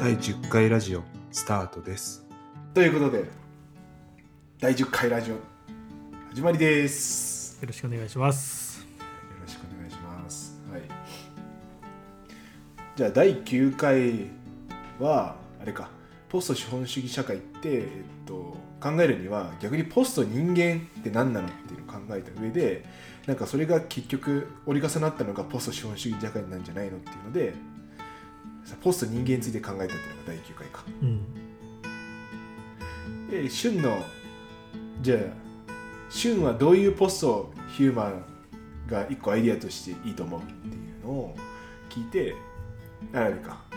第10回ラジオスタートです。ということで第10回ラジオ始まりです。よろしくお願いします。よろしくお願いします。はい。じゃあ第9回はあれかポスト資本主義社会って、えっと、考えるには逆にポスト人間って何なのっていうのを考えた上でなんかそれが結局折り重なったのがポスト資本主義社会なんじゃないのっていうのでさポスト人間について考えたっていうのが第9回かうん。で旬のじゃあ旬はどういうポストヒューマンが一個アイディアとしていいと思うっていうのを聞いてあれかあ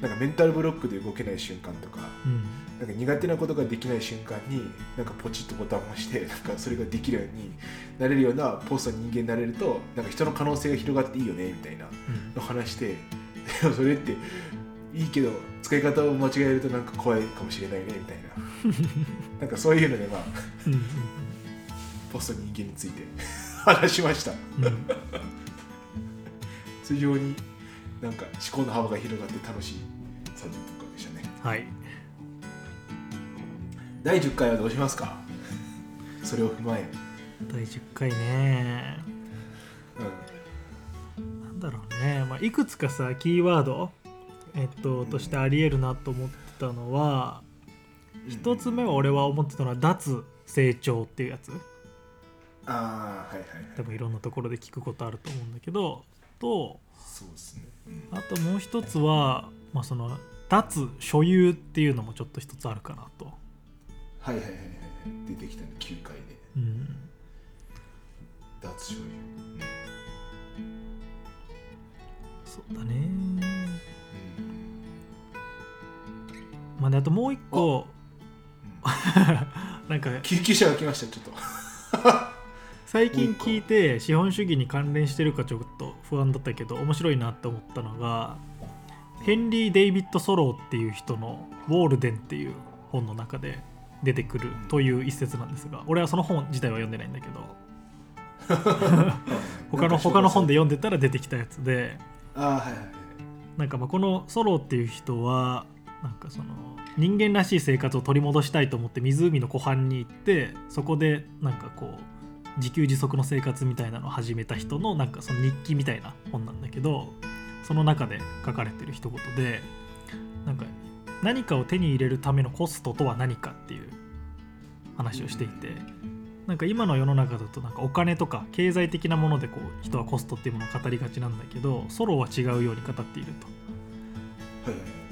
のなんかメンタルブロックで動けない瞬間とかうん。なんか苦手なことができない瞬間になんかポチッとボタンを押して なんかそれができるようになれるようなポスト人間になれるとなんか人の可能性が広がっていいよねみたいなの話してでもそれっていいけど使い方を間違えるとなんか怖いかもしれないねみたいな なんかそういうのでまあうん。ポスト人間について 話しましたうん。うん。非常になんか思考の幅が広がって楽しい30分間でしたねはい。第10回はどうしますか？それを踏まえ、第10回ね。うなんだろうね。まあ、いくつかさ、キーワード、えっと、としてありえるなと思ってたのは、ん、一つ目は俺は思ってたのは、脱成長っていうやつ。ああはいはいはい。多分いろんなところで聞くことあると思うんだけど、と、そうですね、あともう一つは、まあ、その、脱所有っていうのもちょっと一つあるかなと。はいはいはいはいはい。出てきたね9回で。うん。脱醤油、そうだね。うん。まあね、あともう一個。うん。なんか。救急車が来ましたちょっと。最近聞いて資本主義に関連してるかちょっと不安だったけど面白いなって思ったのがヘンリー・デイビッド・ソローっていう人の「ウォールデン」っていう本の中で出てくるという一節なんですが俺はその本自体は読んでないんだけど。他の他の本で読んでたら出てきたやつであはいはいはい。なんかまあこのソローっていう人はなんかその人間らしい生活を取り戻したいと思って湖の湖畔に行ってそこでなんかこう自給自足の生活みたいなのを始めた人のなんかその日記みたいな本なんだけどその中で書かれてる一言でなんか何かを手に入れるためのコストとは何かっていう話をしていてなんか今の世の中だとなんかお金とか経済的なものでこう人はコストっていうものを語りがちなんだけどソロは違うように語っていると。はい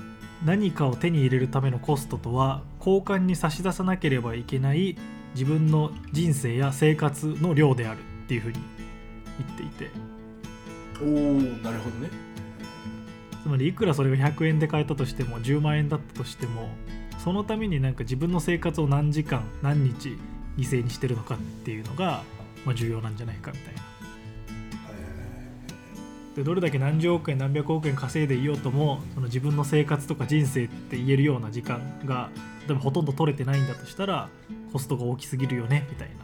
何かを手に入れるためのコストとは交換に差し出さなければいけない自分の人生や生活の量であるっていうふうに言っていて。おおなるほどね。つまりいくらそれが100円で買えたとしても10万円だったとしてもそのためになんか自分の生活を何時間何日犠牲にしてるのかっていうのが、まあ、重要なんじゃないかみたいな。でどれだけ何十億円何百億円稼いでいようともその自分の生活とか人生って言えるような時間が例えばほとんど取れてないんだとしたらコストが大きすぎるよねみたいな。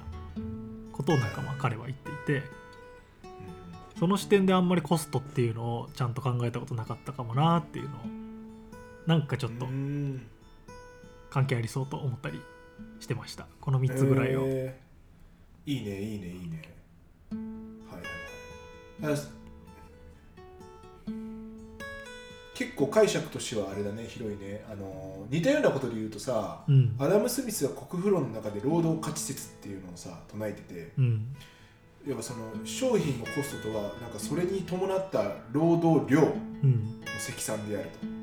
ことをなんかまあ彼は言っていて。その視点であんまりコストっていうのをちゃんと考えたことなかったかもなっていうのをなんかちょっと関係ありそうと思ったりしてました。この3つぐらいを、えー。いいねいいねいいね。はいはいはい。あ結構解釈としてはあれだね広いね。あの似たようなことで言うとさうん。アダム・スミスは国富論の中で労働価値説っていうのをさ唱えててうん。やっぱその商品のコストとはなんかそれに伴った労働量のうん。積算であると、うん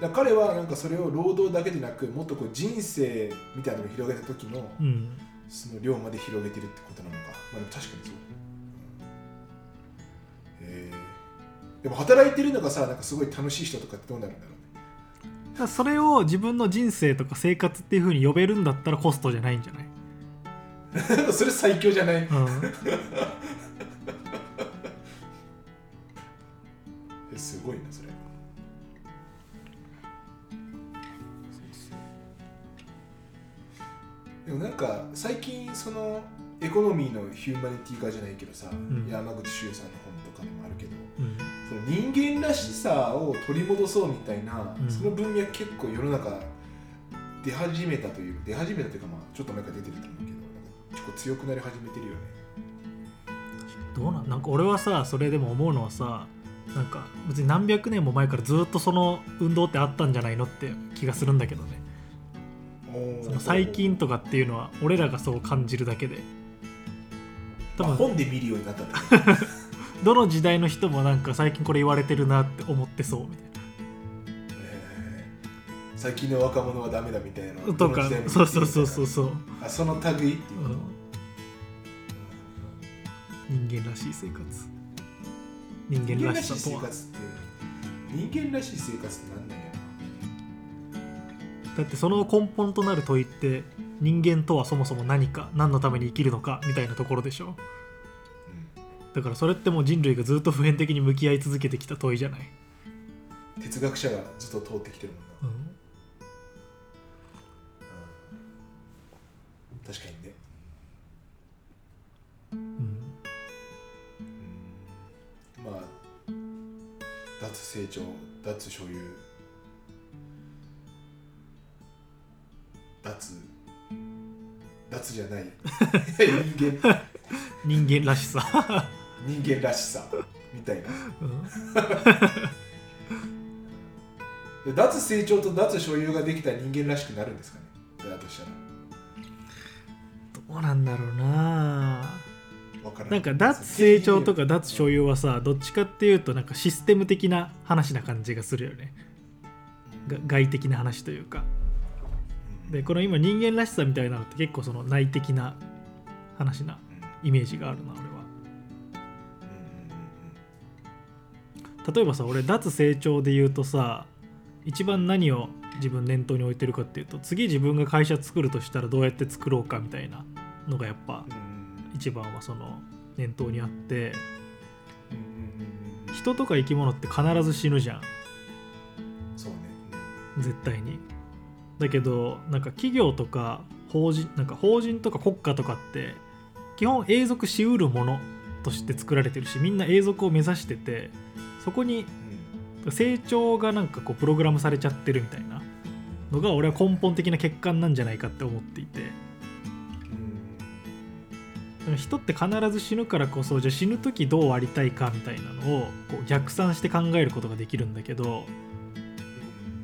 だ彼はなんかそれを労働だけでなくもっとこう人生みたいなのを広げた時のうん。その量まで広げてるってことなのか。まあでも確かにそう、えでも働いてるのがさなんかすごい楽しい人とかってどうなるんだろうね。だそれを自分の人生とか生活っていうふうに呼べるんだったらコストじゃないんじゃない、それ最強じゃない？うん、えすごいなでもなんか最近そのエコノミーのヒューマニティ化じゃないけどさ、ん。山口周さんの本とかでもあるけどうん。その人間らしさを取り戻そうみたいな、うん。その文脈結構世の中出始めたという出始めたというかまあちょっと前から出てると思うけど強くなり始めてるよね。どうなんなんか俺はさそれでも思うのはさなんか別に何百年も前からずっとその運動ってあったんじゃないのって気がするんだけどねその最近とかっていうのは俺らがそう感じるだけで。多まあ分本で見るようになったんだ。け どどの時代の人もなんか最近これ言われてるなって思ってそうみたいえー。最近の若者はダメだみたいな。なとかそうそうそうそうそう、あその類っていう。うん。人間らしい生活。人人間らしい間らしさとは生活って人間らしい生活ってなんだよだってその根本となる問いって人間とはそもそも何か何のために生きるのかみたいなところでしょ。だからそれってもう人類がずっと普遍的に向き合い続けてきた問いじゃない、うん、哲学者がずっと通ってきてるもんな、うん。確かにね。うん。うん。まあ脱成長脱所有脱脱じゃない。人間。人間らしさ、人間らしさ。みたいな。うん。で脱成長と脱所有ができたら人間らしくなるんですかね。だとしたら。どうなんだろうな。なんか脱成長とか脱所有はさどっちかっていうとなんかシステム的な話な感じがするよね。が外的な話というかでこの今人間らしさみたいなのって結構その内的な話なイメージがあるな俺は。例えばさ俺脱成長で言うとさ一番何を自分念頭に置いてるかっていうと次自分が会社作るとしたらどうやって作ろうかみたいなのがやっぱ一番はその念頭にあって人とか生き物って必ず死ぬじゃん。そうね。絶対にだけどなんか企業とか法人なんか法人とか国家とかって基本永続しうるものとして作られてるしみんな永続を目指しててそこに成長がなんかこうプログラムされちゃってるみたいなのが俺は根本的な欠陥なんじゃないかって思っていて。人って必ず死ぬからこそじゃあ死ぬ時どうありたいかみたいなのをこう逆算して考えることができるんだけど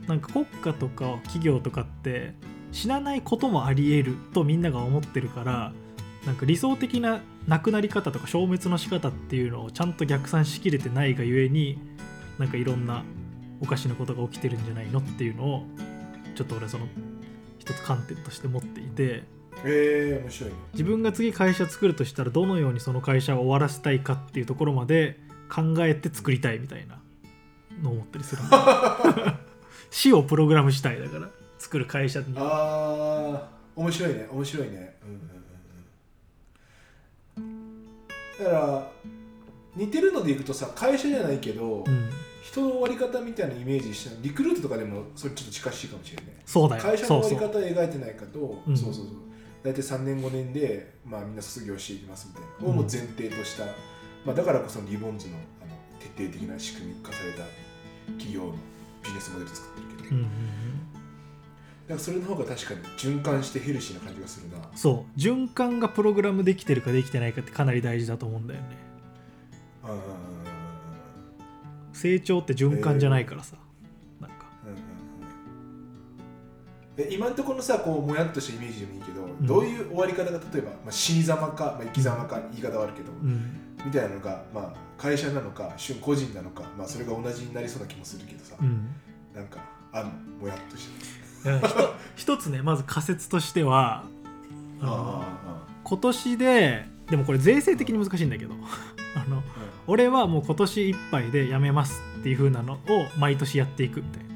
なんか国家とか企業とかって死なないこともあり得るとみんなが思ってるからなんか理想的な亡くなり方とか消滅の仕方っていうのをちゃんと逆算しきれてないがゆえになんかいろんなおかしなことが起きてるんじゃないのっていうのをちょっと俺その一つ観点として持っていてえー、面白い。ね自分が次会社作るとしたらどのようにその会社を終わらせたいかっていうところまで考えて作りたいみたいなのを思ったりする 死をプログラムしたいだから作る会社に。ああ面白いね。面白いね。うんうんうんうん。だから似てるのでいくとさ会社じゃないけど、うん。人の終わり方みたいなイメージしてリクルートとかでもそれちょっと近しいかもしれないそうだよ。会社の終わり方を描いてないかとうん。そうそうそう。大体3年5年で、まあ、みんな卒業していきますみたいな、をもう前提とした、まあ、だからこそリボンズのあの徹底的な仕組み化された企業のビジネスモデル作ってうんうんうん。だからそれの方が確かに循環してヘルシーな感じがするな。そう。循環がプログラムできてるかできてないかってかなり大事だと思うんだよね。成長って循環じゃないからさ、なんか。うんうん今のところのさこうもやっとしたイメージでもいいけど、ん。どういう終わり方が例えば、まあ、死に様か、まあ、生き様か言い方はあるけど、うん。みたいなのが、まあ、会社なのか瞬個人なのか、まあ、それが同じになりそうな気もするけどさ、うん。なんかあんのもやっとして 一つねまず仮説としてはあのあ今年ででもこれ税制的に難しいんだけど あの俺はもう今年いっぱいで辞めますっていう風なのを毎年やっていくみたいな、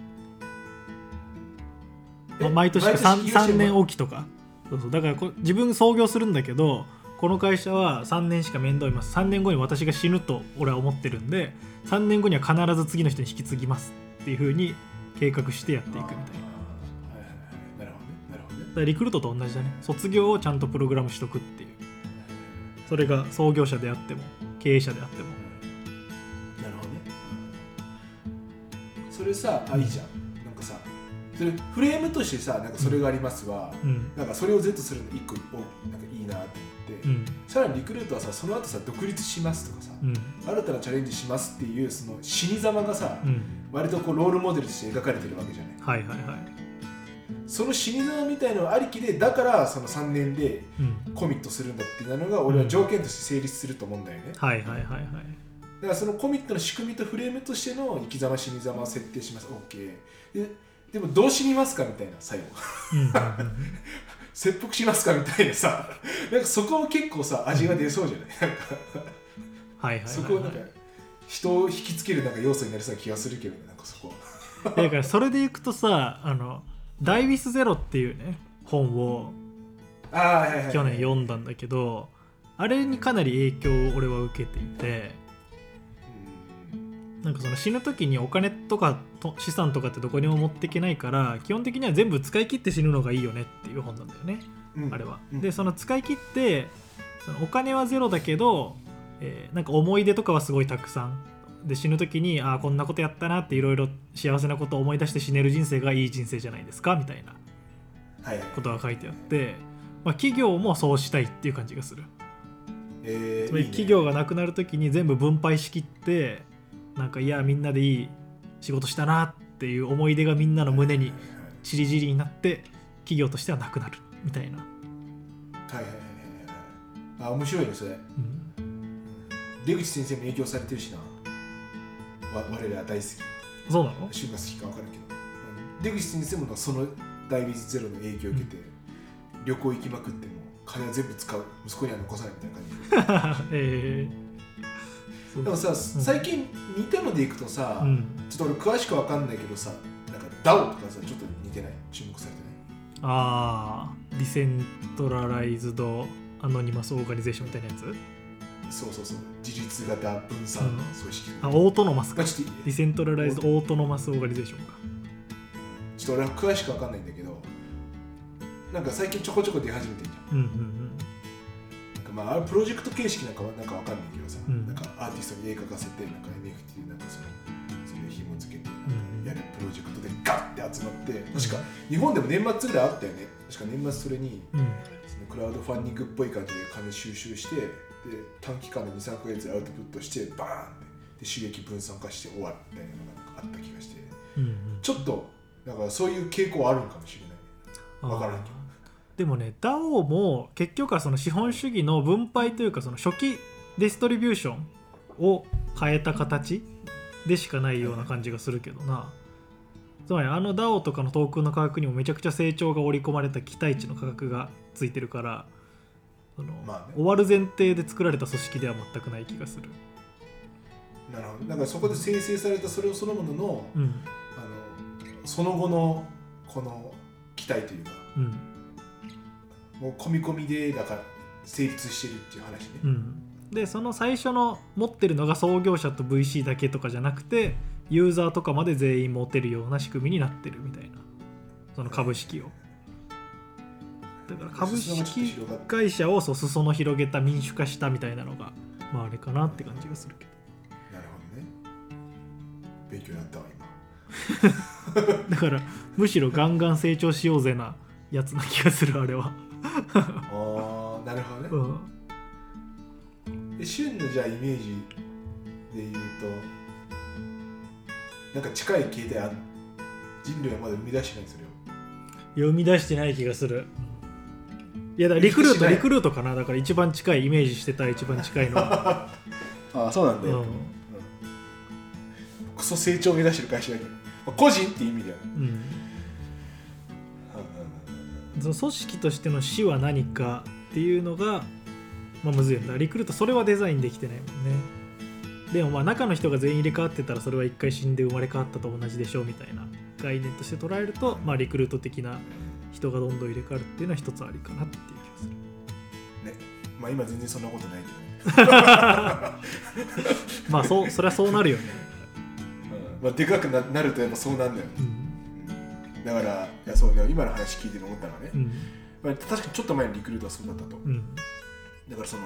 まあ毎年 3, 3年おきとか。そうそう。だからこ自分創業するんだけどこの会社は3年しか面倒見ます。3年後に私が死ぬと俺は思ってるんで3年後には必ず次の人に引き継ぎますっていう風に計画してやっていくみたいな。なるほどね。なるほどね。だからリクルートと同じだね。卒業をちゃんとプログラムしとくっていう。それが創業者であっても経営者であっても。なるほどね。それさ、あじゃん。それフレームとしてさなんかそれがありますわ、うん。なんかそれを Z するの一個おなんかいいなと思って、うん。さらにリクルートはさその後さ独立しますとかさ、うん。新たなチャレンジしますっていうその死に様がさ、うん。割とこうロールモデルとして描かれてるわけじゃない。はいはいはい。その死に様みたいのありきでだからその3年でうん。コミットするんだっていうのが俺は条件として成立すると思うんだよね、だはいはいはいはい。からそのコミットの仕組みとフレームとしての生き様死に様を設定します。OK ででもどう死にますかみたいな最後。切腹しますかみたいなさ。なんかそこも結構さ味が出そうじゃない？なんかはいはい。そこをなんか人を引きつけるなんか要素になりそうな気がするけどねなんかそこだからそれでいくとさあの「ダイビスゼロ」っていうね本を去年読んだんだけどあれにかなり影響を俺は受けていてなんかその死ぬ時にお金とかと資産とかってどこにも持っていけないから基本的には全部使い切って死ぬのがいいよねっていう本なんだよね。うん。うんあれは。うん。でその使い切ってそのお金はゼロだけど、えーなんか思い出とかはすごいたくさん。で死ぬ時にああこんなことやったなっていろいろ幸せなことを思い出して死ねる人生がいい人生じゃないですかみたいなことが書いてあって、まあ、企業もそうしたいっていう感じがする。えーつまり企業がなくなる時に全部分配しきってなんかいやみんなでいい仕事したなっていう思い出がみんなの胸にちりぢりになって企業としてはなくなるみたいな、はいはいはいはいはい。あ面白いねそれ。うん。出口先生も影響されてるしな。わ我ら大好き。そうなの？旬が好きか分からんけど。うん。出口先生もそのダイビズゼロの影響を受けて、旅行行きまくっても金は全部使う。息子には残さないみたいな感じ。でえ。ーでもさ、最近似たのでいくとさ、うん、ちょっと俺詳しく分かんないけどさなんか DAO とかさちょっと似てない？注目されてない？ああ decentralized anonymous organization みたいなやつ？そうそうそう。自立型分散うん。組織、あ autonomous か。 decentralized autonomous organization か。ちょっと俺は詳しく分かんないんだけどなんか最近ちょこちょこ出始めてんじゃんうんうんまあプロジェクト形式なんかはなんかわかんないけどさ、うん。なんかアーティストに絵描かせてなんか NFT でなんかそのそれを紐付けてうん。やるプロジェクトでガッて集まって確か日本でも年末ぐらいあったよね確か年末それにそのクラウドファンディングっぽい感じで金収集してで短期間で23ヶ月でアウトプットしてバーンってで収益分散化して終わるみたいなのがあった気がして。うんうん。ちょっとだからそういう傾向あるんかもしれない。わからんけどでもね DAO も結局はその資本主義の分配というかその初期ディストリビューションを変えた形でしかないような感じがするけどな。つまりあの DAO とかのトークンの価格にもめちゃくちゃ成長が織り込まれた期待値の価格がついてるからその、まあね。終わる前提で作られた組織では全くない気がする、なるほど。だからそこで生成されたそれをそのもののうん。あのその後のこの期待というか。うんもう込み込みでだから成立してるっていう話ね、うん、でその最初の持ってるのが創業者と VC だけとかじゃなくてユーザーとかまで全員持てるような仕組みになってるみたいな。その株式を。だから株式会社をそう裾野広げた民主化したみたいなのがまああれかなって感じがするけど。なるほどね。勉強になったわ今。だからむしろガンガン成長しようぜなやつな気がするあれは、ああなるほどね、うん、で旬のじゃあイメージで言うとなんか近い形態ある人類はまだ生み出してないそれを読み出してない気がする。いやだからリクルート リクルートかな。だから一番近いイメージしてた一番近いのは、ああそうなんだ。よ、うん。クソ成長を目指してる会社だけど、まあ個人って意味だよね、うん、その組織としての死は何かっていうのが、まあ、むずいんだリクルートそれはデザインできてないもんね。でもまあ中の人が全員入れ替わってたらそれは一回死んで生まれ変わったと同じでしょうみたいな。概念として捉えると、まあ、リクルート的な人がどんどん入れ替わるっていうのは一つありかなっていう気がする。ね。まあ今全然そんなことないけどね、まあそうそりゃそうなるよね、まあ、でかくななるとやっぱそうなんだよね。うんだからいやそうね今の話聞いて思ったのはね、うん。まあ、確かにちょっと前にリクルートはそうだったと、うん。だからその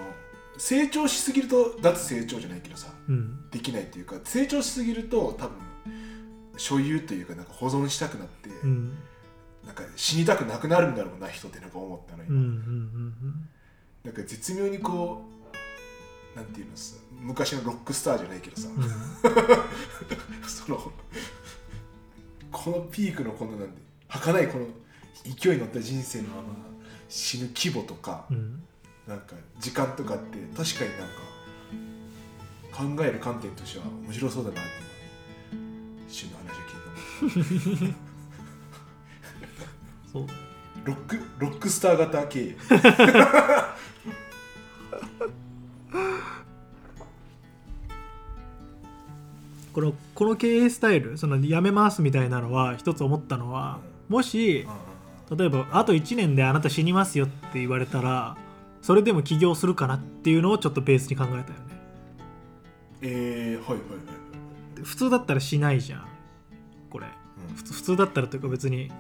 成長しすぎると脱成長じゃないけどさうん。できないっていうか成長しすぎると多分所有というかなんか保存したくなって、うん。なんか死にたくなくなるんだろうな人ってなんか思ったの今、うんうんうんなんか絶妙にこうなんていうのさ昔のロックスターじゃないけどさ、そのこのピークのこのなんで儚いこの勢いに乗った人生のまま死ぬ規模とか、うん。なんか時間とかって確かになんか考える観点としては面白そうだなって今一瞬の話を聞いて思っそう。たロックロックスター型経 このこの経営スタイルそのやめますみたいなのは一つ思ったのはもし例えばあと1年であなた死にますよって言われたらそれでも起業するかなっていうのをちょっとベースに考えたよね。えー、はいはいはい。普通だったらしないじゃん。これ。うん。普通普通だったらというか別に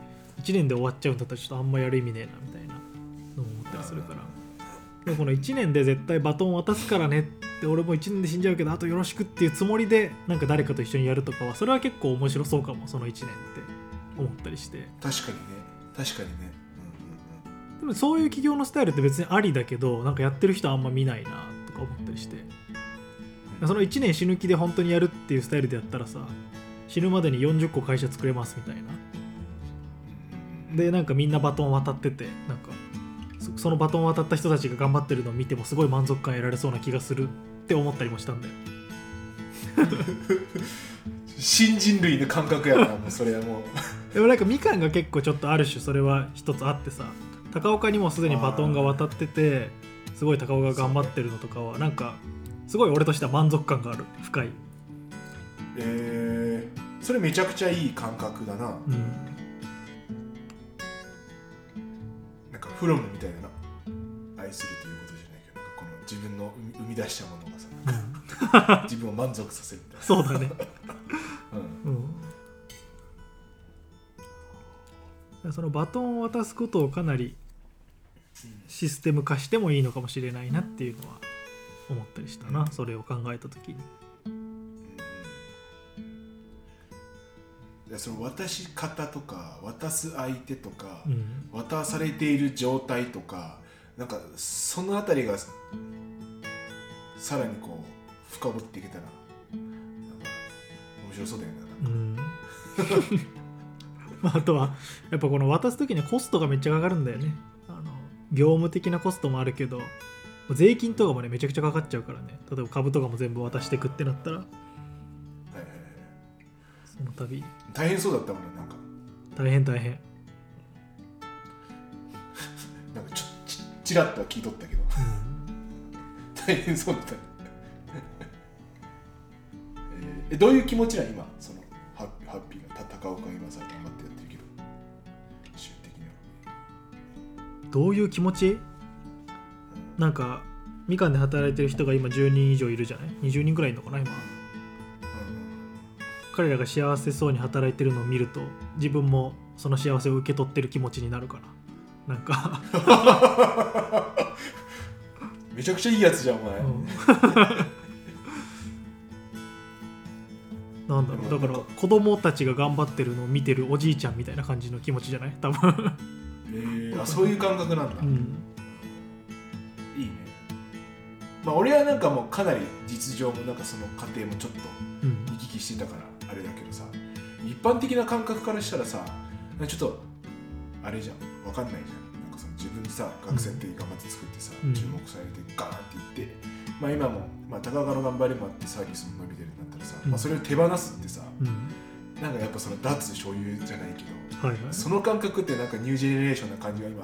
1年で終わっちゃうんだったらちょっとあんまやる意味ねえなみたいなのも思ったりするからでもこの1年で絶対バトン渡すからねって俺も1年で死んじゃうけどあとよろしくっていうつもりでなんか誰かと一緒にやるとかはそれは結構面白そうかもその1年って思ったりして。確かにね確かにねうんでもそういう企業のスタイルって別にありだけどなんかやってる人あんま見ないなとか思ったりして。その1年死ぬ気で本当にやるっていうスタイルでやったらさ死ぬまでに40個会社作れますみたいな。でなんかみんなバトン渡っててなんかそそのバトン渡った人たちが頑張ってるのを見てもすごい満足感得られそうな気がするって思ったりもしたんだよ新人類の感覚やなもうそれはもう。でもなんかみかんが結構ちょっとある種それは一つあってさ高岡にもすでにバトンが渡っててすごい高岡が頑張ってるのとかはなんかすごい俺としては満足感がある。深い、えー、それめちゃくちゃいい感覚だな。うん、フロムみたいな愛するということじゃないけどこの自分の生み出したものがさ自分を満足させるみたいそうだね、な、うん、そのバトンを渡すことをかなりシステム化してもいいのかもしれないなっていうのは思ったりしたなそれを考えた時にその渡し方とか渡す相手とか、うん。渡されている状態とかなんかそのあたりがさらにこう深掘っていけたら面白そうだよなうん。まあ、あとはやっぱこの渡す時にはコストがめっちゃかかるんだよね。あの業務的なコストもあるけど税金とかもねめちゃくちゃかかっちゃうからね。例えば株とかも全部渡してくってなったらその度。大変そうだったもんねなんか。大変大変、なんかちょちちらっとは聞いとったけど。大変そうだった。ね えーえどういう気持ちなん今？そのハッハッピーがた高岡が今さ頑張ってやってるけど。週的には。どういう気持ち？なんかみかんで働いてる人が今10人以上いるじゃない？20人くらいいるのかな今？彼らが幸せそうに働いてるのを見ると自分もその幸せを受け取ってる気持ちになるかななんか。めちゃくちゃいいやつじゃんお前、うん。なんだろう。だから子供たちが頑張ってるのを見てるおじいちゃんみたいな感じの気持ちじゃない？多分、えーあそういう感覚なんだ、うん、いいね。まあ俺はなんかもうかなり実情もなんかその過程もちょっとうん行き来してたからあれだけどさ一般的な感覚からしたらさちょっとあれじゃんわかんないじゃん。なんかその自分でさ学生って頑張って作ってさ、うん。注目されてガーンっていってまあ今も、まあ、高岡の頑張りもあってサービスも伸びてるんだったらさ、うん。まあ、それを手放すってさうん。なんかやっぱその脱所有じゃないけどはいはい。その感覚ってなんかニュージェネレーションな感じが今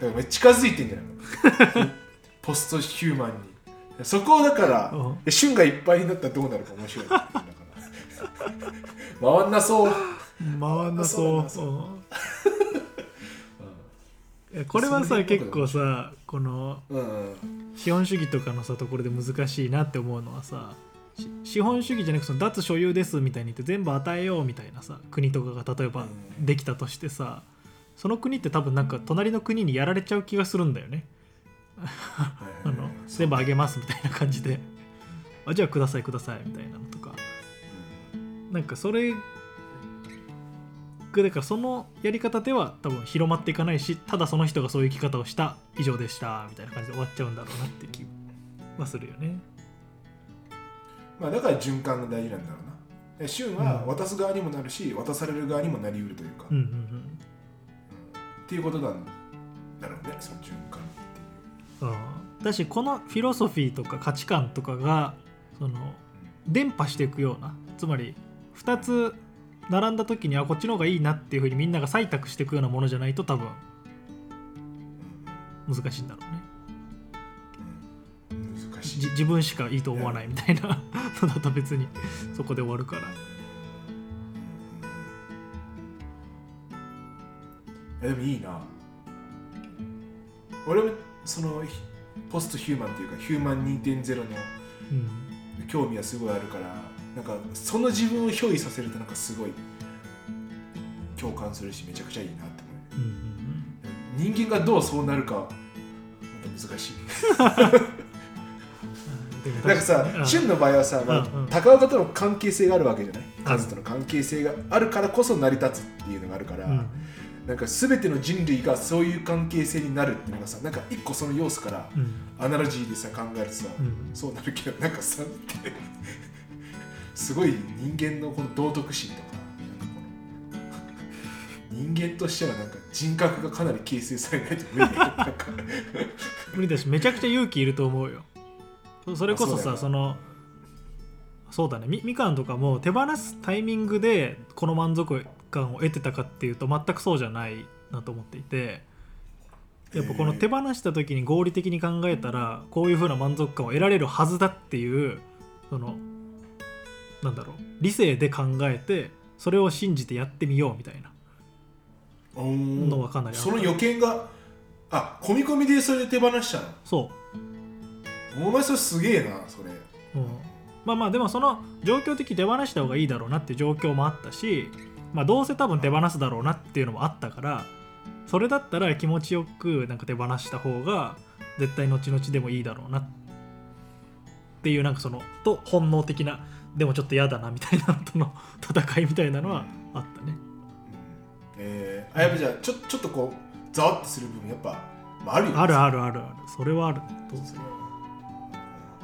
だから近づいてんじゃないの？ポストヒューマンに。そこをだからうん。で旬がいっぱいになったらどうなるか面白い 回んなそう、回んなそう。そう。うん。これはさ結構さこの資本主義とかのさところで難しいなって思うのはさし資本主義じゃなくて脱所有ですみたいに言って全部与えようみたいなさ国とかが例えばうん。できたとしてさその国って多分なんか隣の国にやられちゃう気がするんだよね。あの全部あげますみたいな感じで。あじゃあくださいくださいみたいなのとかなんかそれ局だからそのやり方では多分広まっていかないしただその人がそういう生き方をした以上でしたみたいな感じで終わっちゃうんだろうなって気はするよね。まあだから循環が大事なんだろうな。で旬はうん渡す側にもなるし、渡される側にもなりうるというか、うん。うっんていうことなんだろうねその循環っていう。うんうん。だしこのフィロソフィーとか価値観とかがその伝播していくようなつまり2つ並んだ時にはこっちの方がいいなっていうふうにみんなが採択していくようなものじゃないと多分難しいんだろうね。うん難しい。じ自分しかいいと思わないみたいな。のだと別にそこで終わるから。えでもいいな。俺もそのひポストヒューマンっていうかヒューマン2.0のうん。興味はすごいあるからなんかその自分を憑依させるとなんかすごい共感するしめちゃくちゃいいなって思う。うんうん人間がどうそうなるかまた難しい。なんかさうん。旬の場合はさ、まあ高岡との関係性があるわけじゃない？カズとの関係性があるからこそ成り立つっていうのがあるから、うん。なんか全ての人類がそういう関係性になるっていうのがさなんか一個その要素からうん。アナロジーでさ考えるとさ、うん。そうなるけどなんかさすごい人間のこの道徳心とかなんかこの人間としてはなんか人格がかなり形成されないと無理だよなんか。無理だしめちゃくちゃ勇気いると思うよ。そそれこそさあそそのそうだね。みみかんとかも手放すタイミングでこの満足感を得てたかっていうと全くそうじゃないなと思っていて。やっぱこの手放した時に合理的に考えたらこういう風な満足感を得られるはずだっていうそのなんだろう。理性で考えてそれを信じてやってみようみたいな。のはかなりその予見があ込み込みでそれで手放したそう。のお前それすげえなそれ。うん、まあまあでもその状況的に手放した方がいいだろうなっていう状況もあったし、まあ、どうせ多分手放すだろうなっていうのもあったからそれだったら気持ちよくなんか手放した方が絶対後々でもいいだろうなっていうなんかそのと本能的なでもちょっと嫌だなみたいなのとの 戦いみたいなのはあったね。えー、あやっぱじゃあちょちょっとこうざわっとする部分やっぱ、まあ、あるよね。あるあるあるある。それはある。とそれは。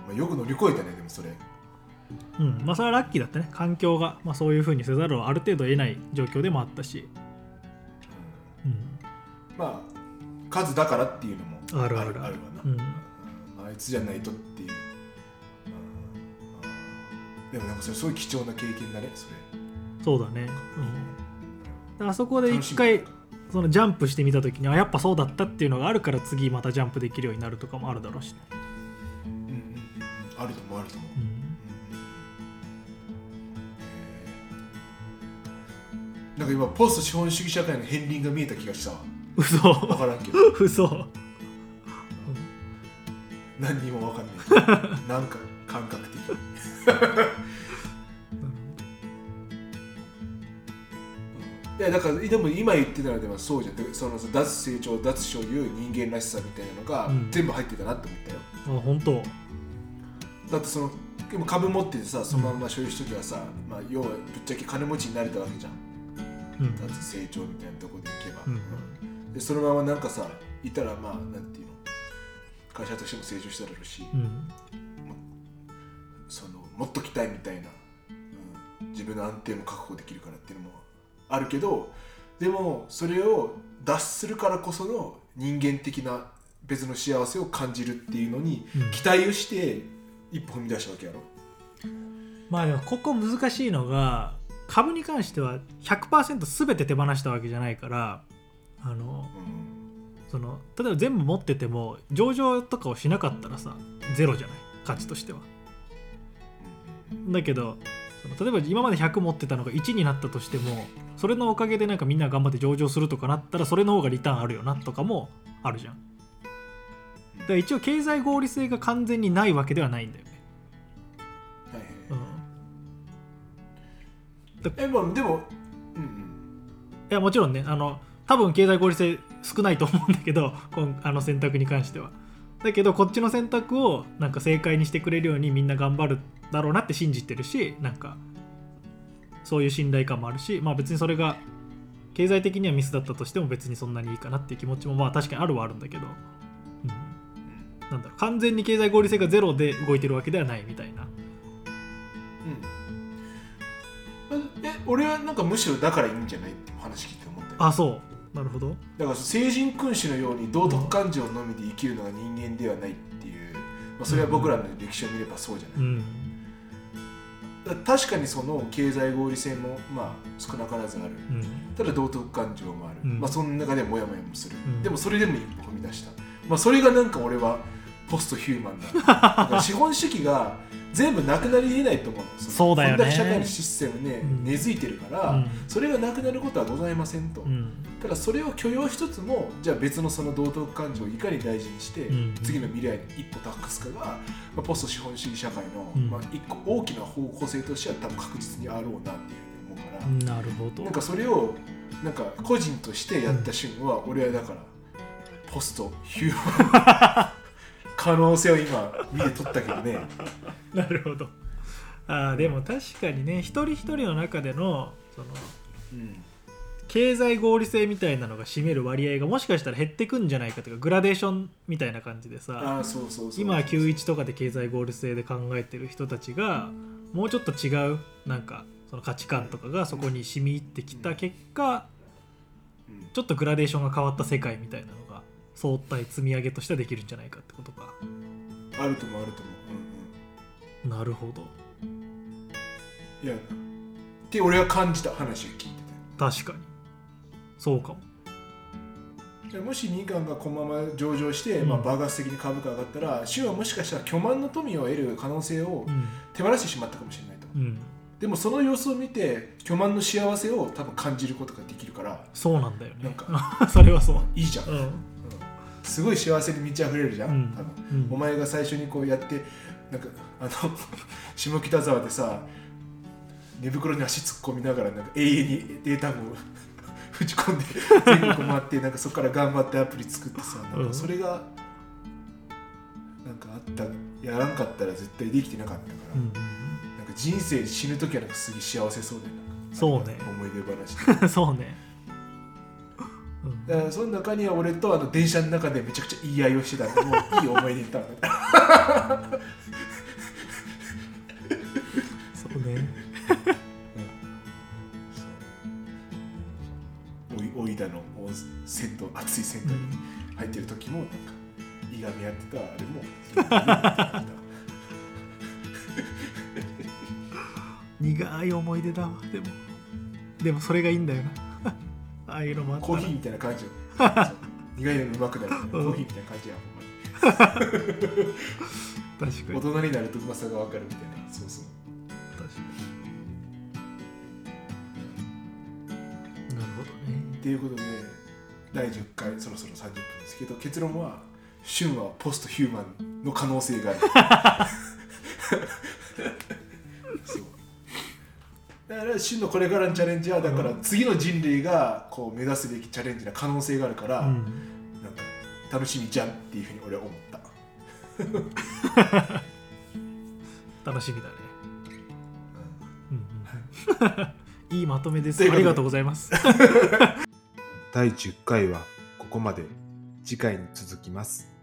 まあ、よく乗り越えたねでもそれ。うん。まあそれはラッキーだったね。環境が、まあ、そういうふうにせざるをある程度得ない状況でもあったし、うん、まあ数だからっていうのもあるあるあるうん。あいつじゃないとでもなんかそれすごい貴重な経験だねそれ。そうだね、うん、あそこで一回そのジャンプしてみた時にあやっぱそうだったっていうのがあるから次またジャンプできるようになるとかもあるだろうしね、うんうんうんうん。あると思うあると思う、うん、えーなんか今ポスト資本主義社会の片鱗が見えた気がしたわ。嘘。分からんけど。嘘。何にも分かんない。なんか感覚的にいやだからでも今言ってたらでもそうじゃん。でそのさ脱成長脱所有人間らしさみたいなのがうん。全部入ってたなって思ったよ、あ本当。だってそのでも株持っててさそのまま所有しときはさ、まあ、要はぶっちゃけ金持ちになれたわけじゃん。うん。脱成長みたいなところでいけば、うん。でそのままなんかさいたらまあなんていうの。会社としても成長しただろうし、うんもっと来たいみたいな、うん、自分の安定も確保できるからっていうのもあるけどでもそれを脱するからこその人間的な別の幸せを感じるっていうのにうん。期待をして一歩踏み出したわけやろ、まあでもここ難しいのが株に関しては100%全て手放したわけじゃないからあのうん。その例えば全部持ってても上場とかをしなかったらさゼロじゃない？価値としてはだけど例えば今まで100持ってたのが1になったとしてもそれのおかげでなんかみんな頑張って上場するとかなったらそれの方がリターンあるよなとかもあるじゃん。だから一応経済合理性が完全にないわけではないんだよね、はいはいうん、えまあでもうんうん。いやもちろんねあの多分経済合理性少ないと思うんだけどこんあの選択に関してはだけどこっちの選択をなんか正解にしてくれるようにみんな頑張るだろうなって信じてるしなんかそういう信頼感もあるしまあ別にそれが経済的にはミスだったとしても別にそんなにいいかなっていう気持ちもまあ確かにあるはあるんだけど、うん、なんだろう完全に経済合理性がゼロで動いてるわけではないみたいな。うん。え俺はなんかむしろだからいいんじゃないって話聞いて思ったよあそうなるほど。だから聖人君主のように道徳感情のみで生きるのが人間ではないっていう、まあ、それは僕らの歴史を見ればそうじゃない、うん。だ確かにその経済合理性もまあ少なからずある。うん。ただ道徳感情もある、うん。まあその中でモヤモヤもする、うん。でもそれでも一歩踏み出した。まあそれがなんか俺はポストヒューマンだ。だから資本主義が全部なくなり得ないと思うそうだよね。社会のシステムね、うん。根付いてるから、うん。それがなくなることはございませんと、うん。ただそれを許容しつつもじゃあ別のその道徳感情をいかに大事にして、うん。次の未来に一歩託すかが、まあ、ポスト資本主義社会の、うん。まあ、一個大きな方向性としては多分確実にあろうなっていうふうに思うから、なるほど。なんかそれをなんか個人としてやった瞬間は、俺はだからポストヒューマン 可能性を今見て取ったけどね。なるほど。あーでも確かにね一人一人の中でのそのうん。経済合理性みたいなのが占める割合がもしかしたら減ってくんじゃないかというかグラデーションみたいな感じでさ今は91とかで経済合理性で考えてる人たちがもうちょっと違うなんかその価値観とかがそこに染み入ってきた結果うん。ちょっとグラデーションが変わった世界みたいなのが相対積み上げとしてはできるんじゃないかってことか。あるともあると思う、なるほど。うんうん、いやって俺は感じた話を聞いてて。確かに。そうかも。でもし日韓がこのまま上場して、うん。まあ、爆発的に株価が上がったら州はもしかしたら巨万の富を得る可能性をうん。手放してしまったかもしれないと、うん。でもその様子を見て巨万の幸せを多分感じることができるからそうなんだよなんねか それはそう。いいじゃん、うん。うんすごい幸せに満ち溢れるじゃん、うん。多分。うん。お前が最初にこうやってなんかあの 下北沢でさ寝袋に足突っ込みながらなんか永遠にデータも打 ち込んで全国回ってなんかそこから頑張ってアプリ作ってさなんかそれがなんかあったやらんかったら絶対できてなかったから、うんなんか人生死ぬ時はなんかすげえ幸せそうだよなそうね。思い出話 そうねうん。その中には俺とあの電車の中でめちゃくちゃ言い合いをしてたのも いい思い出になった そうね。おいおいだのお銭湯熱い銭湯に入ってる時もなんかいがみ合ってたあれも苦い思い出だわでも。でもそれがいいんだよなああいうのもあったらコーヒーみたいな感じよ。苦いのうまくなる、ね、コーヒーみたいな感じや。ほ ん確かに。大人になるとうまさが分かるみたいな。そうそう。確かに。なるほどね。っていうことで第10回そろそろ30分ですけど結論は旬はポストヒューマンの可能性がある だから旬のこれからのチャレンジはだから次の人類がこう目指すべきチャレンジな可能性があるから、うん。なんか楽しみじゃんっていうふうに俺は思った。楽しみだね。うん。うんいいまとめです。ありがとうございます。第10回はここまで。次回に続きます